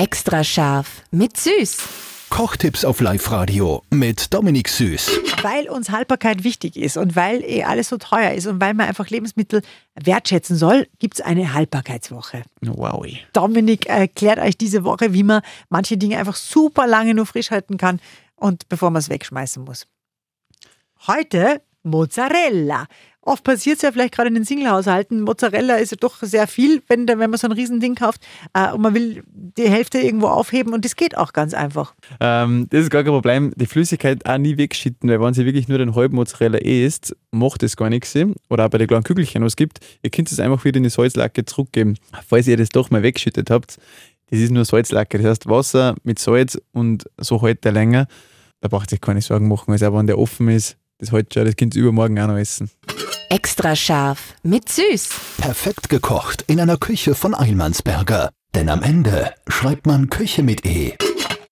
Extra scharf mit Süß. Kochtipps auf Live-Radio mit Dominik Süß. Weil uns Haltbarkeit wichtig ist und weil eh alles so teuer ist und weil man einfach Lebensmittel wertschätzen soll, gibt es eine Haltbarkeitswoche. Wow. Dominik erklärt euch diese Woche, wie man manche Dinge einfach super lange nur frisch halten kann und bevor man es wegschmeißen muss. Heute Mozzarella. Oft passiert es ja vielleicht gerade in den Singlehaushalten. Mozzarella ist ja doch sehr viel, wenn, wenn man so ein Riesending kauft äh, und man will die Hälfte irgendwo aufheben und das geht auch ganz einfach. Ähm, das ist gar kein Problem. Die Flüssigkeit auch nie wegschütten, weil wenn sie wirklich nur den halben Mozzarella isst, macht das gar nichts. Oder auch bei den kleinen Kügelchen, was es gibt, ihr könnt es einfach wieder in die Salzlacke zurückgeben. Falls ihr das doch mal weggeschüttet habt, das ist nur Salzlacke. Das heißt Wasser mit Salz und so hält der länger. Da braucht euch keine Sorgen machen. Also auch wenn der offen ist, das hält schon, das könnt ihr übermorgen auch noch essen. Extra scharf mit Süß. Perfekt gekocht in einer Küche von Eilmannsberger. Denn am Ende schreibt man Küche mit E.